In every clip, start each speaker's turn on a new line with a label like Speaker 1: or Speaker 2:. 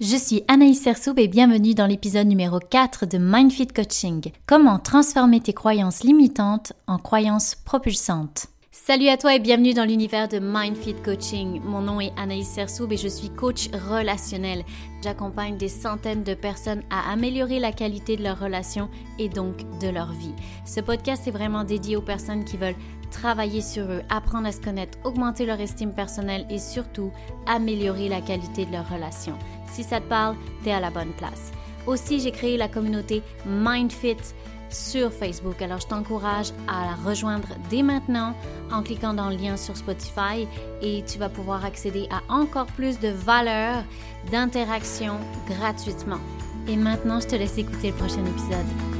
Speaker 1: Je suis Anaïs Sersoub et bienvenue dans l'épisode numéro 4 de Mindfit Coaching. Comment transformer tes croyances limitantes en croyances propulsantes? Salut à toi et bienvenue dans l'univers de Mindfit Coaching. Mon nom est Anaïs Sersoub et je suis coach relationnel. J'accompagne des centaines de personnes à améliorer la qualité de leurs relations et donc de leur vie. Ce podcast est vraiment dédié aux personnes qui veulent travailler sur eux, apprendre à se connaître, augmenter leur estime personnelle et surtout améliorer la qualité de leurs relations. Si ça te parle, t'es à la bonne place. Aussi, j'ai créé la communauté MindFit sur Facebook. Alors, je t'encourage à la rejoindre dès maintenant en cliquant dans le lien sur Spotify et tu vas pouvoir accéder à encore plus de valeurs, d'interaction gratuitement. Et maintenant, je te laisse écouter le prochain épisode.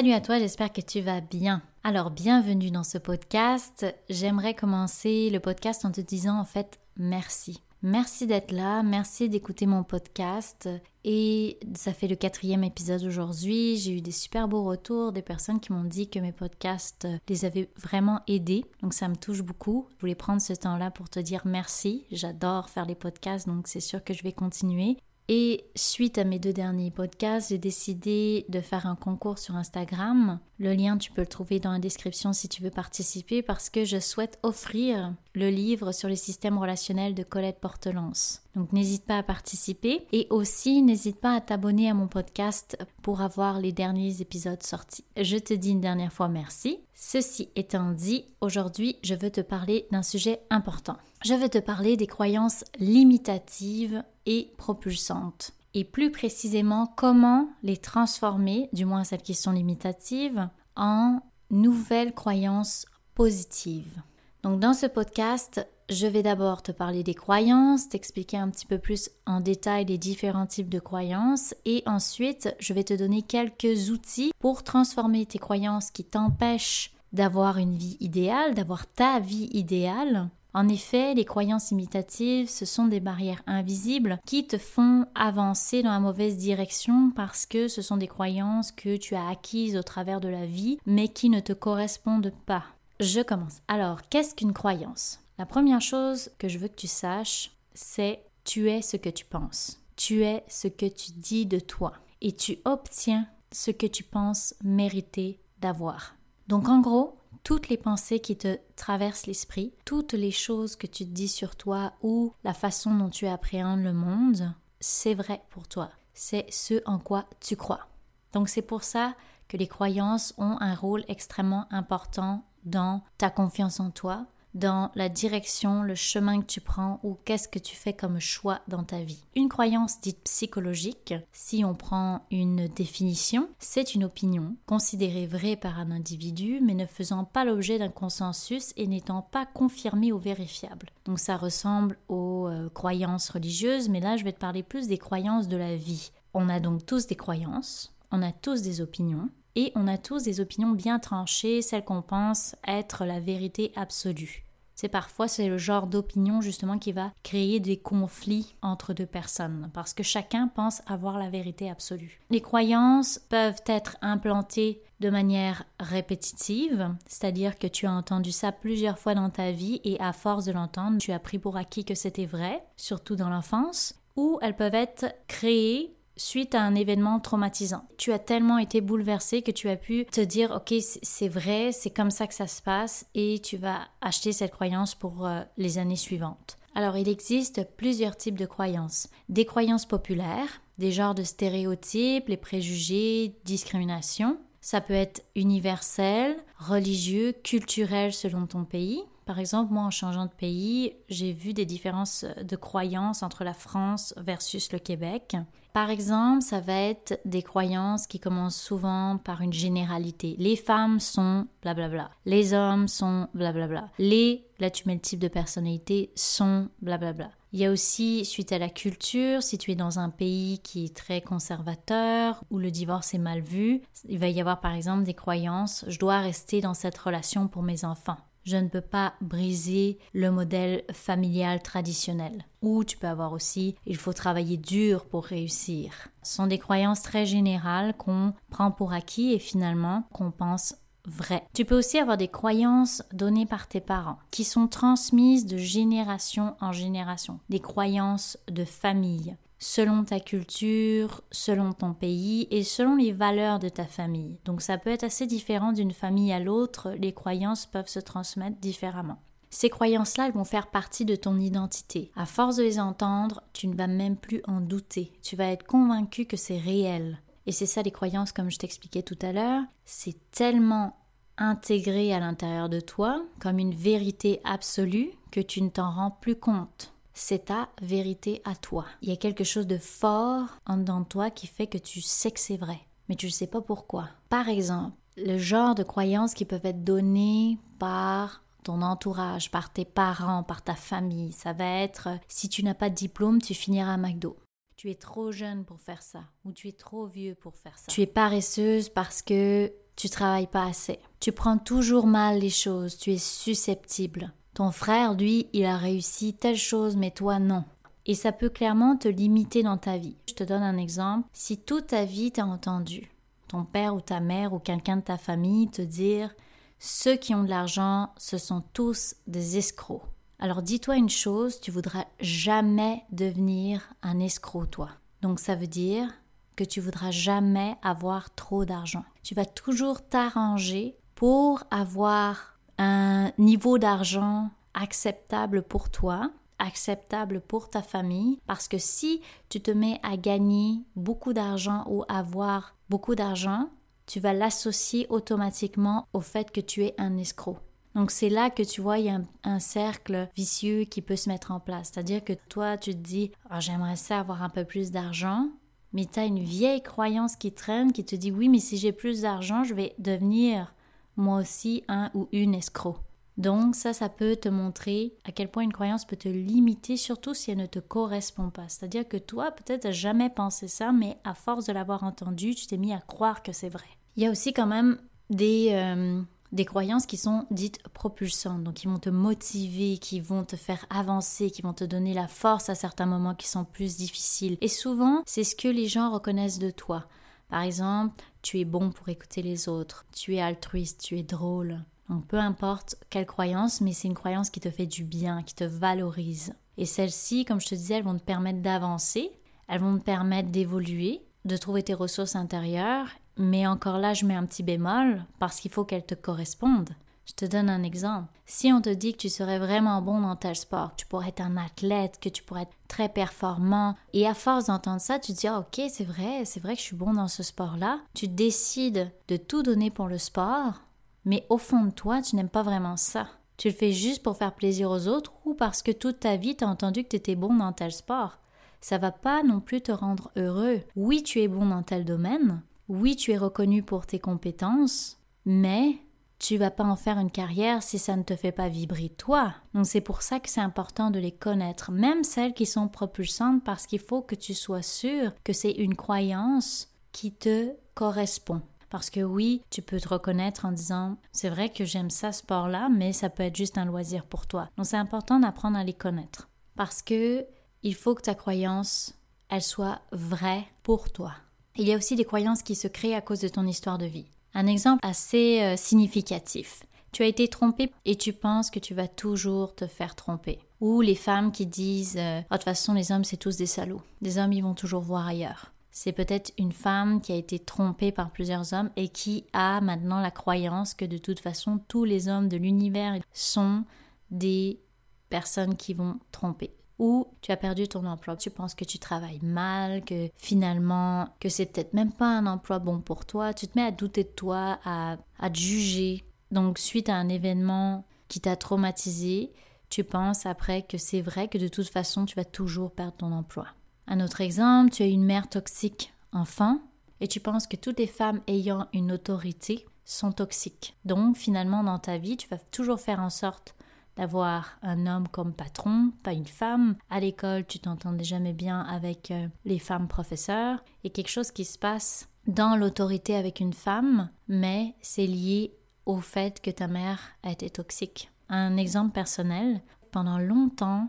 Speaker 1: Salut à toi, j'espère que tu vas bien. Alors, bienvenue dans ce podcast. J'aimerais commencer le podcast en te disant en fait merci. Merci d'être là, merci d'écouter mon podcast. Et ça fait le quatrième épisode aujourd'hui. J'ai eu des super beaux retours, des personnes qui m'ont dit que mes podcasts les avaient vraiment aidés. Donc ça me touche beaucoup. Je voulais prendre ce temps-là pour te dire merci. J'adore faire les podcasts, donc c'est sûr que je vais continuer. Et suite à mes deux derniers podcasts, j'ai décidé de faire un concours sur Instagram. Le lien, tu peux le trouver dans la description si tu veux participer parce que je souhaite offrir le livre sur les systèmes relationnels de Colette Portelance. Donc n'hésite pas à participer et aussi n'hésite pas à t'abonner à mon podcast pour avoir les derniers épisodes sortis. Je te dis une dernière fois merci. Ceci étant dit, aujourd'hui je veux te parler d'un sujet important. Je veux te parler des croyances limitatives et propulsantes. Et plus précisément, comment les transformer, du moins celles qui sont limitatives, en nouvelles croyances positives. Donc dans ce podcast, je vais d'abord te parler des croyances, t'expliquer un petit peu plus en détail les différents types de croyances et ensuite je vais te donner quelques outils pour transformer tes croyances qui t'empêchent d'avoir une vie idéale, d'avoir ta vie idéale. En effet, les croyances imitatives, ce sont des barrières invisibles qui te font avancer dans la mauvaise direction parce que ce sont des croyances que tu as acquises au travers de la vie mais qui ne te correspondent pas. Je commence. Alors, qu'est-ce qu'une croyance? La première chose que je veux que tu saches, c'est tu es ce que tu penses. Tu es ce que tu dis de toi. Et tu obtiens ce que tu penses mériter d'avoir. Donc en gros, toutes les pensées qui te traversent l'esprit, toutes les choses que tu te dis sur toi ou la façon dont tu appréhendes le monde, c'est vrai pour toi. C'est ce en quoi tu crois. Donc c'est pour ça que les croyances ont un rôle extrêmement important dans ta confiance en toi, dans la direction, le chemin que tu prends ou qu'est-ce que tu fais comme choix dans ta vie. Une croyance dite psychologique, si on prend une définition, c'est une opinion considérée vraie par un individu mais ne faisant pas l'objet d'un consensus et n'étant pas confirmée ou vérifiable. Donc ça ressemble aux euh, croyances religieuses, mais là je vais te parler plus des croyances de la vie. On a donc tous des croyances, on a tous des opinions, et on a tous des opinions bien tranchées, celles qu'on pense être la vérité absolue. C'est parfois c'est le genre d'opinion justement qui va créer des conflits entre deux personnes parce que chacun pense avoir la vérité absolue. Les croyances peuvent être implantées de manière répétitive, c'est-à-dire que tu as entendu ça plusieurs fois dans ta vie et à force de l'entendre, tu as pris pour acquis que c'était vrai, surtout dans l'enfance, ou elles peuvent être créées suite à un événement traumatisant. Tu as tellement été bouleversé que tu as pu te dire ok c'est vrai, c'est comme ça que ça se passe et tu vas acheter cette croyance pour euh, les années suivantes. Alors il existe plusieurs types de croyances. Des croyances populaires, des genres de stéréotypes, les préjugés, discrimination. Ça peut être universel, religieux, culturel selon ton pays. Par exemple, moi, en changeant de pays, j'ai vu des différences de croyances entre la France versus le Québec. Par exemple, ça va être des croyances qui commencent souvent par une généralité. Les femmes sont blablabla. Les hommes sont blablabla. Les, là tu mets le type de personnalité, sont blablabla. Il y a aussi, suite à la culture, si tu es dans un pays qui est très conservateur, où le divorce est mal vu, il va y avoir par exemple des croyances, je dois rester dans cette relation pour mes enfants. Je ne peux pas briser le modèle familial traditionnel. Ou tu peux avoir aussi il faut travailler dur pour réussir. Ce sont des croyances très générales qu'on prend pour acquis et finalement qu'on pense vraies. Tu peux aussi avoir des croyances données par tes parents qui sont transmises de génération en génération, des croyances de famille selon ta culture, selon ton pays et selon les valeurs de ta famille. Donc ça peut être assez différent d'une famille à l'autre, les croyances peuvent se transmettre différemment. Ces croyances-là, elles vont faire partie de ton identité. À force de les entendre, tu ne vas même plus en douter. Tu vas être convaincu que c'est réel. Et c'est ça les croyances, comme je t'expliquais tout à l'heure. C'est tellement intégré à l'intérieur de toi comme une vérité absolue que tu ne t'en rends plus compte c'est ta vérité à toi. Il y a quelque chose de fort en dedans de toi qui fait que tu sais que c'est vrai, mais tu ne sais pas pourquoi. Par exemple, le genre de croyances qui peuvent être données par ton entourage, par tes parents, par ta famille. Ça va être si tu n'as pas de diplôme, tu finiras à McDo. Tu es trop jeune pour faire ça ou tu es trop vieux pour faire ça. Tu es paresseuse parce que tu travailles pas assez. Tu prends toujours mal les choses, tu es susceptible. Ton frère, lui, il a réussi telle chose, mais toi non. Et ça peut clairement te limiter dans ta vie. Je te donne un exemple. Si toute ta vie t'as entendu ton père ou ta mère ou quelqu'un de ta famille te dire ceux qui ont de l'argent, ce sont tous des escrocs. Alors dis-toi une chose, tu voudras jamais devenir un escroc toi. Donc ça veut dire que tu voudras jamais avoir trop d'argent. Tu vas toujours t'arranger pour avoir un niveau d'argent acceptable pour toi, acceptable pour ta famille, parce que si tu te mets à gagner beaucoup d'argent ou avoir beaucoup d'argent, tu vas l'associer automatiquement au fait que tu es un escroc. Donc c'est là que tu vois, il y a un, cercle vicieux qui peut se mettre en place. C'est-à-dire que toi, tu te dis, oh, j'aimerais ça avoir un peu plus d'argent, mais tu as une vieille croyance qui traîne qui te dit, oui, mais si j'ai plus d'argent, je vais devenir moi aussi un ou une escroc. Donc ça, ça peut te montrer à quel point une croyance peut te limiter, surtout si elle ne te correspond pas. C'est-à-dire que toi, peut-être, n'as jamais pensé ça, mais à force de l'avoir entendu, tu t'es mis à croire que c'est vrai. Il y a aussi quand même des, euh, des croyances qui sont dites propulsantes, donc qui vont te motiver, qui vont te faire avancer, qui vont te donner la force à certains moments qui sont plus difficiles. Et souvent, c'est ce que les gens reconnaissent de toi. Par exemple, tu es bon pour écouter les autres, tu es altruiste, tu es drôle. Donc peu importe quelle croyance, mais c'est une croyance qui te fait du bien, qui te valorise. Et celles-ci, comme je te disais, elles vont te permettre d'avancer, elles vont te permettre d'évoluer, de trouver tes ressources intérieures, mais encore là, je mets un petit bémol parce qu'il faut qu'elles te correspondent. Je te donne un exemple. Si on te dit que tu serais vraiment bon dans tel sport, que tu pourrais être un athlète, que tu pourrais être très performant, et à force d'entendre ça, tu te dis ah, ok, c'est vrai, c'est vrai que je suis bon dans ce sport-là. Tu décides de tout donner pour le sport, mais au fond de toi, tu n'aimes pas vraiment ça. Tu le fais juste pour faire plaisir aux autres ou parce que toute ta vie, tu as entendu que tu étais bon dans tel sport. Ça va pas non plus te rendre heureux. Oui, tu es bon dans tel domaine. Oui, tu es reconnu pour tes compétences. Mais tu vas pas en faire une carrière si ça ne te fait pas vibrer toi. Donc c'est pour ça que c'est important de les connaître, même celles qui sont propulsantes, parce qu'il faut que tu sois sûr que c'est une croyance qui te correspond. Parce que oui, tu peux te reconnaître en disant c'est vrai que j'aime ça sport-là, mais ça peut être juste un loisir pour toi. Donc c'est important d'apprendre à les connaître. Parce que il faut que ta croyance, elle soit vraie pour toi. Il y a aussi des croyances qui se créent à cause de ton histoire de vie. Un exemple assez euh, significatif. Tu as été trompé et tu penses que tu vas toujours te faire tromper. Ou les femmes qui disent euh, oh, De toute façon, les hommes, c'est tous des salauds. Les hommes, ils vont toujours voir ailleurs. C'est peut-être une femme qui a été trompée par plusieurs hommes et qui a maintenant la croyance que de toute façon, tous les hommes de l'univers sont des personnes qui vont tromper ou tu as perdu ton emploi, tu penses que tu travailles mal, que finalement, que c'est peut-être même pas un emploi bon pour toi, tu te mets à douter de toi, à, à te juger. Donc, suite à un événement qui t'a traumatisé, tu penses après que c'est vrai que de toute façon, tu vas toujours perdre ton emploi. Un autre exemple, tu as une mère toxique enfant et tu penses que toutes les femmes ayant une autorité sont toxiques. Donc, finalement, dans ta vie, tu vas toujours faire en sorte d'avoir un homme comme patron, pas une femme. À l'école, tu t'entendais jamais bien avec euh, les femmes professeurs. Et quelque chose qui se passe dans l'autorité avec une femme, mais c'est lié au fait que ta mère a été toxique. Un exemple personnel, pendant longtemps,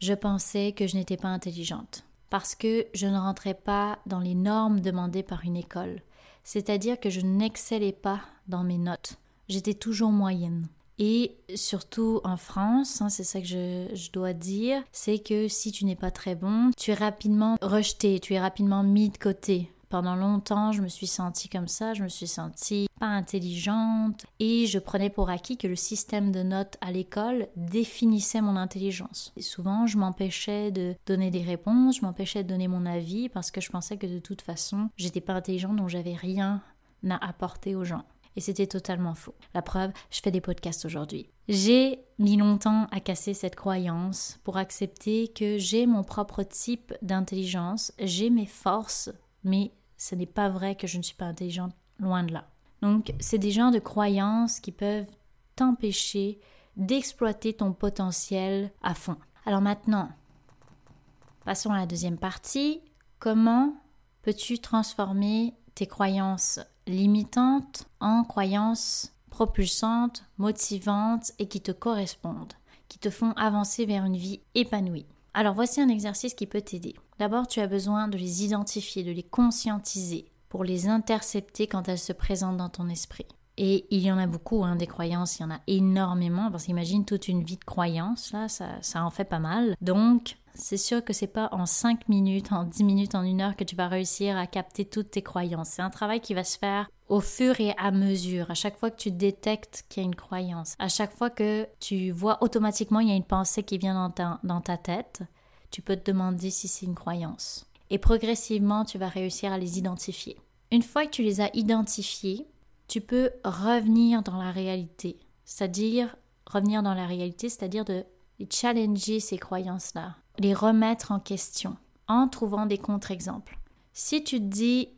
Speaker 1: je pensais que je n'étais pas intelligente parce que je ne rentrais pas dans les normes demandées par une école. C'est-à-dire que je n'excellais pas dans mes notes. J'étais toujours moyenne. Et surtout en France, hein, c'est ça que je, dois dire, c'est que si tu n'es pas très bon, tu es rapidement rejeté, tu es rapidement mis de côté. Pendant longtemps, je me suis sentie comme ça, je me suis sentie pas intelligente et je prenais pour acquis que le système de notes à l'école définissait mon intelligence. Et souvent, je m'empêchais de donner des réponses, je m'empêchais de donner mon avis parce que je pensais que de toute façon, j'étais pas intelligente donc j'avais rien à apporter aux gens. Et c'était totalement faux. La preuve, je fais des podcasts aujourd'hui. J'ai mis longtemps à casser cette croyance pour accepter que j'ai mon propre type d'intelligence, j'ai mes forces, mais ce n'est pas vrai que je ne suis pas intelligente, loin de là. Donc, c'est des genres de croyances qui peuvent t'empêcher d'exploiter ton potentiel à fond. Alors maintenant, passons à la deuxième partie. Comment peux-tu transformer tes croyances limitantes en croyances propulsantes, motivantes et qui te correspondent, qui te font avancer vers une vie épanouie alors voici un exercice qui peut t'aider. D'abord, tu as besoin de les identifier, de les conscientiser pour les intercepter quand elles se présentent dans ton esprit. Et il y en a beaucoup, hein, des croyances, il y en a énormément, parce qu'imagine toute une vie de croyances, là, ça, ça en fait pas mal. Donc, c'est sûr que c'est pas en 5 minutes, en 10 minutes, en une heure que tu vas réussir à capter toutes tes croyances. C'est un travail qui va se faire au fur et à mesure, à chaque fois que tu détectes qu'il y a une croyance, à chaque fois que tu vois automatiquement il y a une pensée qui vient dans ta, dans ta tête, tu peux te demander si c'est une croyance. Et progressivement, tu vas réussir à les identifier. Une fois que tu les as identifiés, tu peux revenir dans la réalité. C'est-à-dire, revenir dans la réalité, c'est-à-dire de challenger ces croyances-là, les remettre en question en trouvant des contre-exemples. Si tu te dis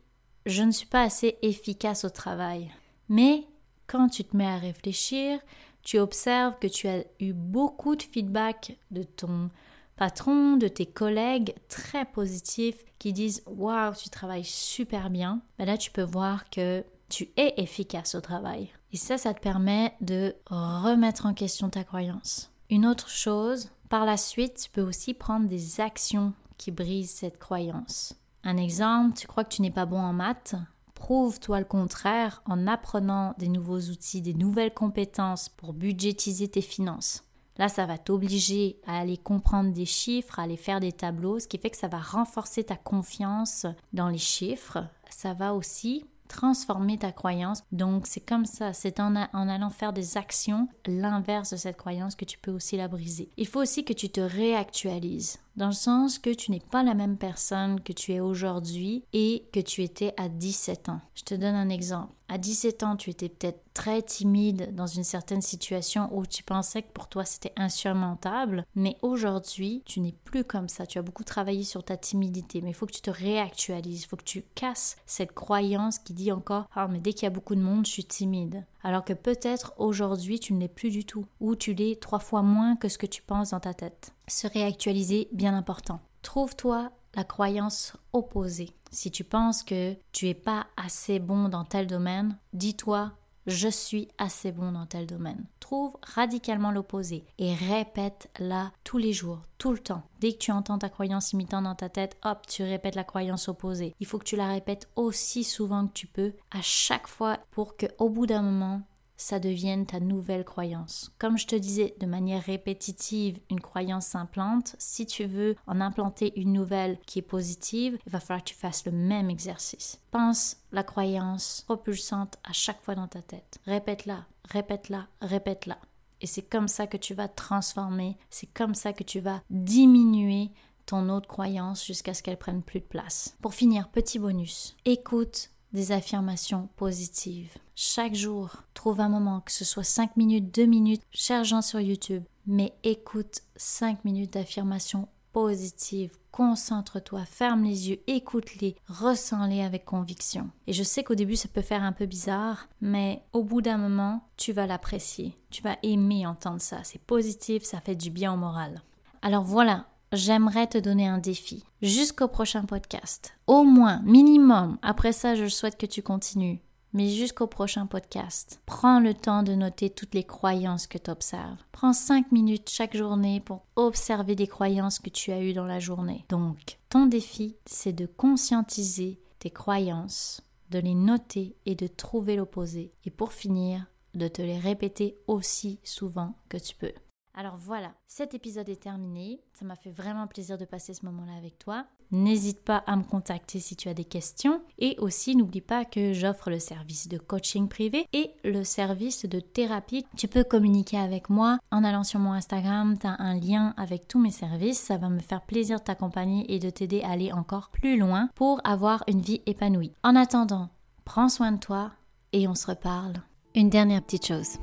Speaker 1: je ne suis pas assez efficace au travail. Mais quand tu te mets à réfléchir, tu observes que tu as eu beaucoup de feedback de ton patron, de tes collègues très positifs qui disent Waouh, tu travailles super bien. Mais là, tu peux voir que tu es efficace au travail. Et ça, ça te permet de remettre en question ta croyance. Une autre chose, par la suite, tu peux aussi prendre des actions qui brisent cette croyance. Un exemple, tu crois que tu n'es pas bon en maths Prouve-toi le contraire en apprenant des nouveaux outils, des nouvelles compétences pour budgétiser tes finances. Là, ça va t'obliger à aller comprendre des chiffres, à aller faire des tableaux, ce qui fait que ça va renforcer ta confiance dans les chiffres. Ça va aussi transformer ta croyance. Donc c'est comme ça, c'est en, en, allant faire des actions l'inverse de cette croyance que tu peux aussi la briser. Il faut aussi que tu te réactualises dans le sens que tu n'es pas la même personne que tu es aujourd'hui et que tu étais à 17 ans. Je te donne un exemple. À 17 ans, tu étais peut-être très timide dans une certaine situation où tu pensais que pour toi c'était insurmontable, mais aujourd'hui, tu n'es plus comme ça. Tu as beaucoup travaillé sur ta timidité, mais il faut que tu te réactualises, il faut que tu casses cette croyance qui dit encore "Ah, mais dès qu'il y a beaucoup de monde, je suis timide." Alors que peut-être aujourd'hui, tu ne l'es plus du tout ou tu l'es trois fois moins que ce que tu penses dans ta tête. Se réactualiser, bien important. Trouve-toi la croyance opposée. Si tu penses que tu es pas assez bon dans tel domaine, dis-toi je suis assez bon dans tel domaine. Trouve radicalement l'opposé et répète-la tous les jours, tout le temps. Dès que tu entends ta croyance imitant dans ta tête, hop, tu répètes la croyance opposée. Il faut que tu la répètes aussi souvent que tu peux, à chaque fois, pour que au bout d'un moment, ça devienne ta nouvelle croyance. Comme je te disais, de manière répétitive, une croyance s'implante. Si tu veux en implanter une nouvelle qui est positive, il va falloir que tu fasses le même exercice. Pense la croyance propulsante à chaque fois dans ta tête. Répète-la, répète-la, répète-la. Et c'est comme ça que tu vas transformer, c'est comme ça que tu vas diminuer ton autre croyance jusqu'à ce qu'elle prenne plus de place. Pour finir, petit bonus. Écoute des affirmations positives. Chaque jour, trouve un moment, que ce soit 5 minutes, 2 minutes, cherche sur YouTube, mais écoute 5 minutes d'affirmations positives. Concentre-toi, ferme les yeux, écoute-les, ressens-les avec conviction. Et je sais qu'au début ça peut faire un peu bizarre, mais au bout d'un moment, tu vas l'apprécier. Tu vas aimer entendre ça. C'est positif, ça fait du bien au moral. Alors voilà, j'aimerais te donner un défi jusqu'au prochain podcast. Au moins, minimum, après ça, je souhaite que tu continues Mais jusqu'au prochain podcast, prends le temps de noter toutes les croyances que tu observes. Prends 5 minutes chaque journée pour observer des croyances que tu as eues dans la journée. Donc, ton défi, c'est de conscientiser tes croyances, de les noter et de trouver l'opposé. Et pour finir, de te les répéter aussi souvent que tu peux. Alors voilà, cet épisode est terminé. Ça m'a fait vraiment plaisir de passer ce moment-là avec toi. N'hésite pas à me contacter si tu as des questions. Et aussi, n'oublie pas que j'offre le service de coaching privé et le service de thérapie. Tu peux communiquer avec moi en allant sur mon Instagram. Tu as un lien avec tous mes services. Ça va me faire plaisir de t'accompagner et de t'aider à aller encore plus loin pour avoir une vie épanouie. En attendant, prends soin de toi et on se reparle. Une dernière petite chose.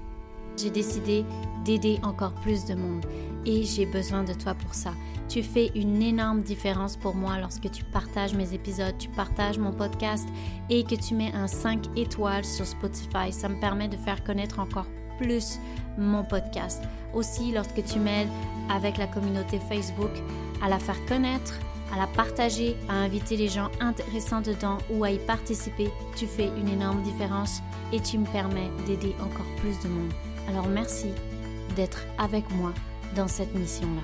Speaker 1: J'ai décidé d'aider encore plus de monde et j'ai besoin de toi pour ça. Tu fais une énorme différence pour moi lorsque tu partages mes épisodes, tu partages mon podcast et que tu mets un 5 étoiles sur Spotify. Ça me permet de faire connaître encore plus mon podcast. Aussi, lorsque tu m'aides avec la communauté Facebook à la faire connaître, à la partager, à inviter les gens intéressants dedans ou à y participer, tu fais une énorme différence et tu me permets d'aider encore plus de monde. Alors merci d'être avec moi dans cette mission-là.